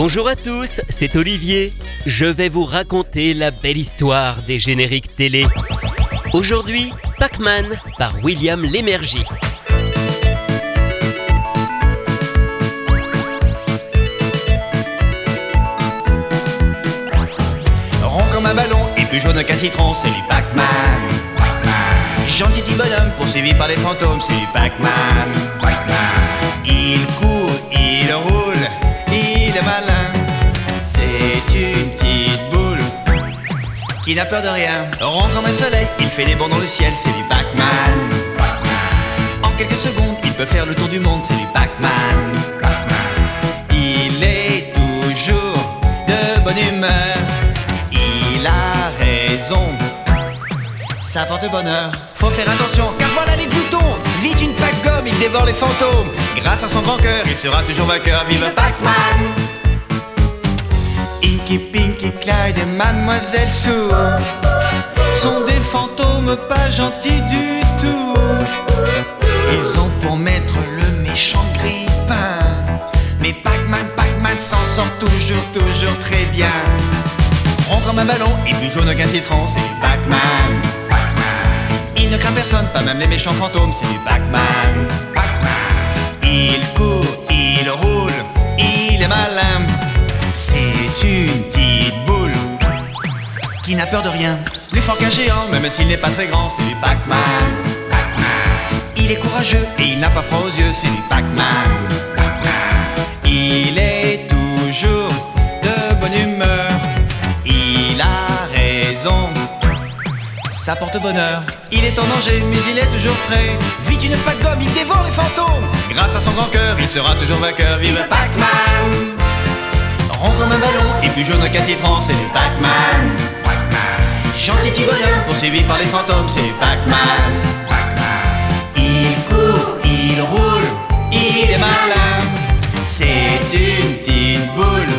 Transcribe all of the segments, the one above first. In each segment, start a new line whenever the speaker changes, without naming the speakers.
Bonjour à tous, c'est Olivier. Je vais vous raconter la belle histoire des génériques télé. Aujourd'hui, Pac-Man par William Lémergie.
Rond comme un ballon et plus jaune qu'un citron, c'est du Pac-Man. Gentil petit bonhomme poursuivi par les fantômes, c'est du Pac-Man. Il court, il roule, qui n'a peur de rien. Rond comme un soleil, il fait des bonds dans le ciel, c'est du Pac-Man. En quelques secondes, il peut faire le tour du monde, c'est du Pac-Man. Il est toujours de bonne humeur. Il a raison. Ça porte bonheur. Faut faire attention, car voilà les boutons. Vite une pack gomme, il dévore les fantômes. Grâce à son grand cœur, il sera toujours vainqueur. Vive Pac-Man! Inky, Pinky, Clyde et Mademoiselle Sue sont des fantômes pas gentils du tout. Ils ont pour maître le méchant grippin. Mais Pac-Man, Pac-Man s'en sort toujours, toujours très bien. Rond comme un ballon et plus jaune qu'un citron, c'est du Pac-Man. Il ne craint personne, pas même les méchants fantômes, c'est du Pac-Man. Il court, il roule, il est malin. C'est une petite boule qui n'a peur de rien. Plus fort qu'un géant, même s'il n'est pas très grand, c'est du Pac-Man. Il est courageux et il n'a pas froid aux yeux, c'est du Pac-Man. Il est toujours de bonne humeur. Il a raison. Ça porte bonheur. Il est en danger, mais il est toujours prêt. Vite une pack gomme, il dévore les fantômes. Grâce à son grand cœur, il sera toujours vainqueur. Vive Pac-Man! Rond comme un ballon et plus jaune qu'un citron, c'est Pac-Man. Gentil petit bonhomme poursuivi par les fantômes, c'est Pac-Man. Il court, il roule, il est malin. C'est une petite boule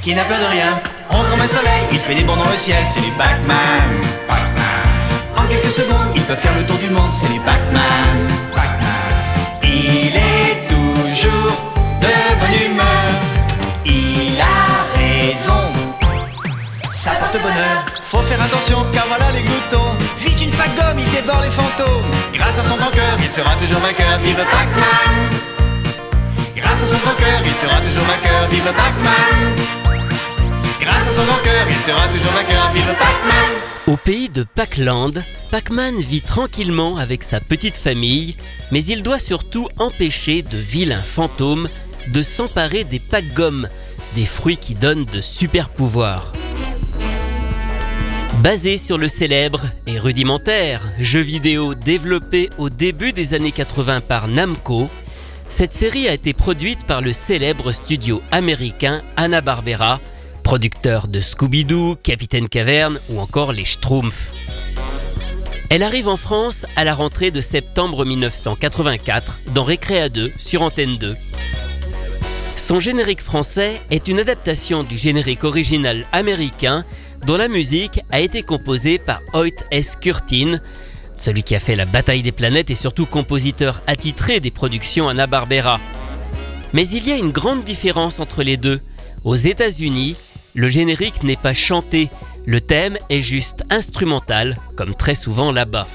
qui n'a peur de rien. Rond comme un soleil, il fait des bonds dans le ciel, c'est du Pac-Man. En quelques secondes, il peut faire le tour du monde, c'est du Pac-Man. Faut faire attention car voilà les gloutons. Vite une pack d'hommes, il dévore les fantômes. Grâce à son grand cœur, il sera toujours vainqueur. Vive Pac-Man. Grâce à son grand cœur, il sera toujours vainqueur. Vive Pac-Man. Grâce à son grand cœur, il sera toujours vainqueur. Vive Pac-Man.
Au pays de Pacland, Pac-Man vit tranquillement avec sa petite famille, mais il doit surtout empêcher de vilains fantômes de s'emparer des pack-gommes, des fruits qui donnent de super pouvoirs. Basé sur le célèbre et rudimentaire jeu vidéo développé au début des années 80 par Namco, cette série a été produite par le célèbre studio américain Hanna-Barbera, producteur de Scooby-Doo, Capitaine Caverne ou encore les Schtroumpfs. Elle arrive en France à la rentrée de septembre 1984 dans Récréa 2 sur Antenne 2. Son générique français est une adaptation du générique original américain dont la musique a été composée par Hoyt S. Curtin, celui qui a fait la bataille des planètes et surtout compositeur attitré des productions Hanna-Barbera. Mais il y a une grande différence entre les deux. Aux États-Unis, le générique n'est pas chanté, le thème est juste instrumental, comme très souvent là-bas.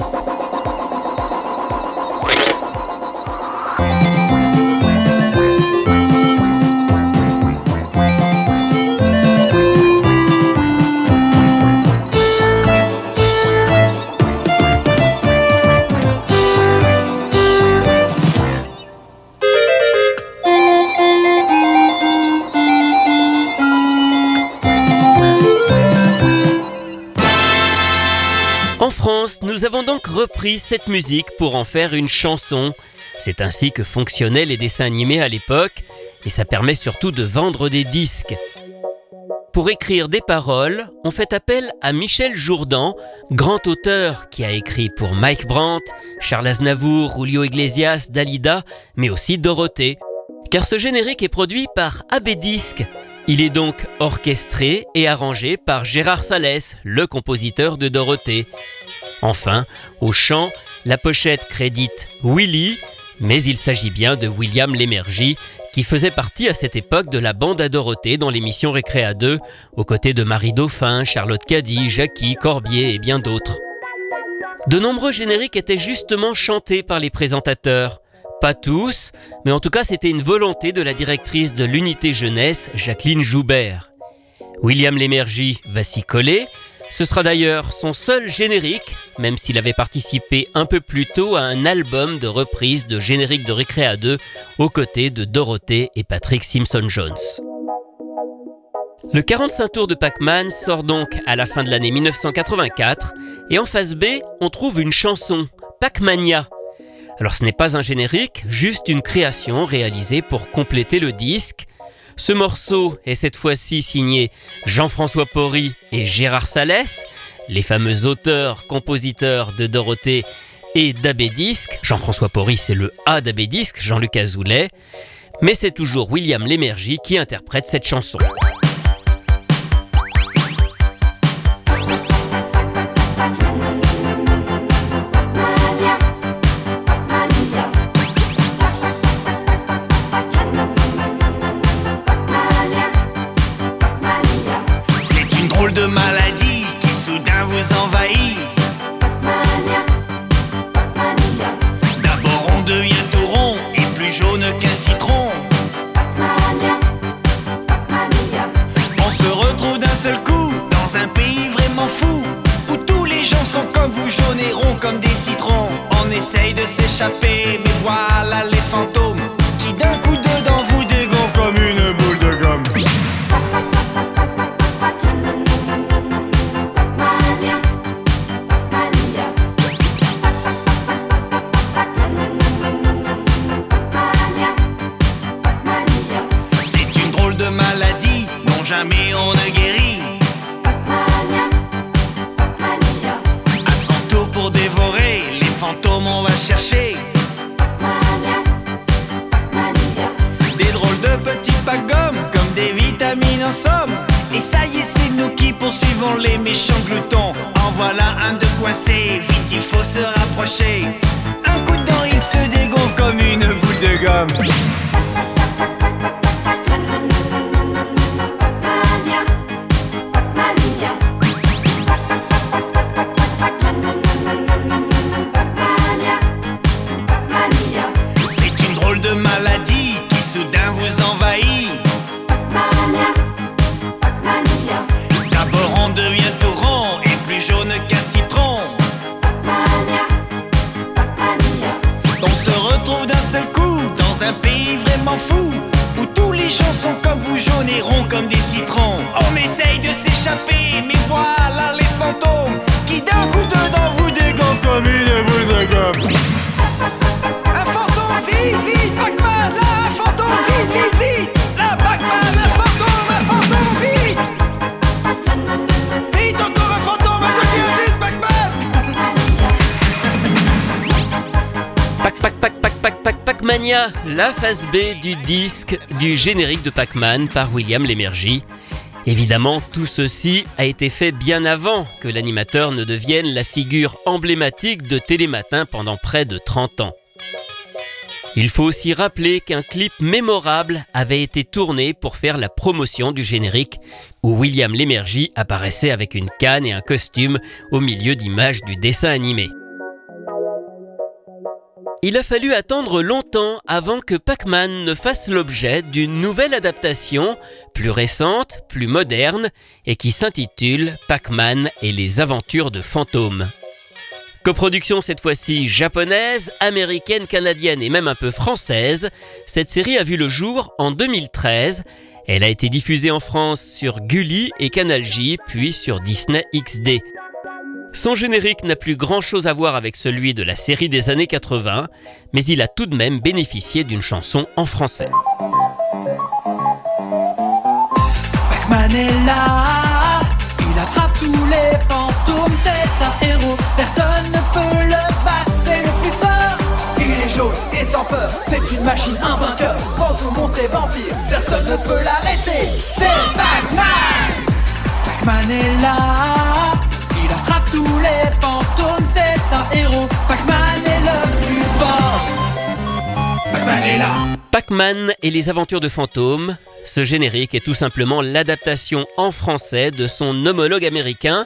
Nous avons donc repris cette musique pour en faire une chanson. C'est ainsi que fonctionnaient les dessins animés à l'époque, et ça permet surtout de vendre des disques. Pour écrire des paroles, on fait appel à Michel Jourdan, grand auteur qui a écrit pour Mike Brandt, Charles Aznavour, Julio Iglesias, Dalida, mais aussi Dorothée. Car ce générique est produit par AB Disque. Il est donc orchestré et arrangé par Gérard Salès, le compositeur de Dorothée. Enfin, au chant, la pochette crédite Willy, mais il s'agit bien de William Lémergie, qui faisait partie à cette époque de la bande à Dorothée dans l'émission Récréa 2, aux côtés de Marie Dauphin, Charlotte Caddy, Jackie, Corbier et bien d'autres. De nombreux génériques étaient justement chantés par les présentateurs. Pas tous, mais en tout cas c'était une volonté de la directrice de l'unité jeunesse, Jacqueline Joubert. William Lémergie va s'y coller. Ce sera d'ailleurs son seul générique, même s'il avait participé un peu plus tôt à un album de reprise de générique de Récréa 2 aux côtés de Dorothée et Patrick Simpson-Jones. Le 45 tours de Pac-Man sort donc à la fin de l'année 1984 et en face B, on trouve une chanson, Pac-Mania. Alors ce n'est pas un générique, juste une création réalisée pour compléter le disque ce morceau est cette fois-ci signé Jean-François Porry et Gérard Salès, les fameux auteurs, compositeurs de Dorothée et d'Abédisque. Jean-François Porry, c'est le A d'Abédisque, Jean-Luc Azoulay. Mais c'est toujours William Lémergie qui interprète cette chanson.
comme vous, jaunes comme des citrons. On essaye de s'échapper Et ça y est, c'est nous qui poursuivons les méchants gloutons. En voilà un de coincé, vite il faut se rapprocher. Un coup de dent, il se dégonfle comme une boule de gomme. C'est une drôle de maladie qui soudain vous envahit. d'un seul coup dans un pays vraiment fou où tous les gens sont comme vous, jaunes et ronds comme des citrons. On essaye de s'échapper, mais voilà les fantômes qui d'un coup dedans vous dégorgent comme une boule de.
La phase B du disque du générique de Pac-Man par William Lémergie. Évidemment, tout ceci a été fait bien avant que l'animateur ne devienne la figure emblématique de Télématin pendant près de 30 ans. Il faut aussi rappeler qu'un clip mémorable avait été tourné pour faire la promotion du générique, où William Lémergie apparaissait avec une canne et un costume au milieu d'images du dessin animé. Il a fallu attendre longtemps avant que Pac-Man ne fasse l'objet d'une nouvelle adaptation, plus récente, plus moderne, et qui s'intitule Pac-Man et les aventures de fantômes. Coproduction cette fois-ci japonaise, américaine, canadienne et même un peu française, cette série a vu le jour en 2013. Elle a été diffusée en France sur Gulli et Canal J, puis sur Disney XD. Son générique n'a plus grand-chose à voir avec celui de la série des années 80, mais il a tout de même bénéficié d'une chanson en français.
Pac-Man est là, il attrape tous les fantômes, c'est un héros, personne ne peut le battre, c'est le plus fort. Il est jaune et sans peur, c'est une machine invainqueur, fantôme monté vampire, personne ne peut l'arrêter, c'est Pac-Man Pac-Man est là tous les fantômes, c'est un héros. Pac-Man est le plus fort. Pac-Man est là.
Pac-Man et les aventures de fantômes. Ce générique est tout simplement l'adaptation en français de son homologue américain.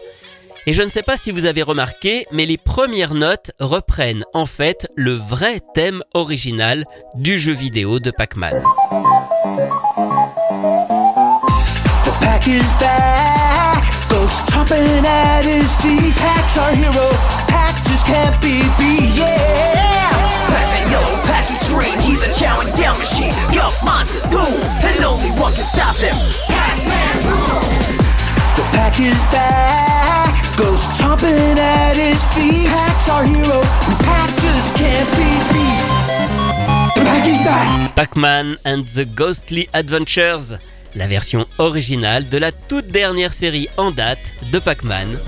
Et je ne sais pas si vous avez remarqué, mais les premières notes reprennent en fait le vrai thème original du jeu vidéo de Pac-Man.
Ghost chomping at his our hero. Just can't be beat. Yeah. Yellow, he's a chowing down machine. Yup, and only one can stop rules. The pack is back. Chomping at his feet. Pack's our hero. Pack just can't be beat. The pack is back.
Pac-Man and the Ghostly Adventures, la version originale de la toute dernière série en date de Pac-Man.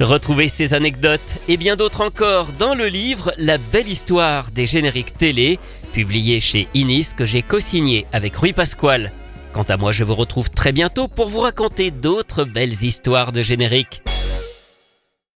Retrouvez ces anecdotes et bien d'autres encore dans le livre La belle histoire des génériques télé, publié chez Inis que j'ai co-signé avec Rui Pasquale. Quant à moi, je vous retrouve très bientôt pour vous raconter d'autres belles histoires de génériques.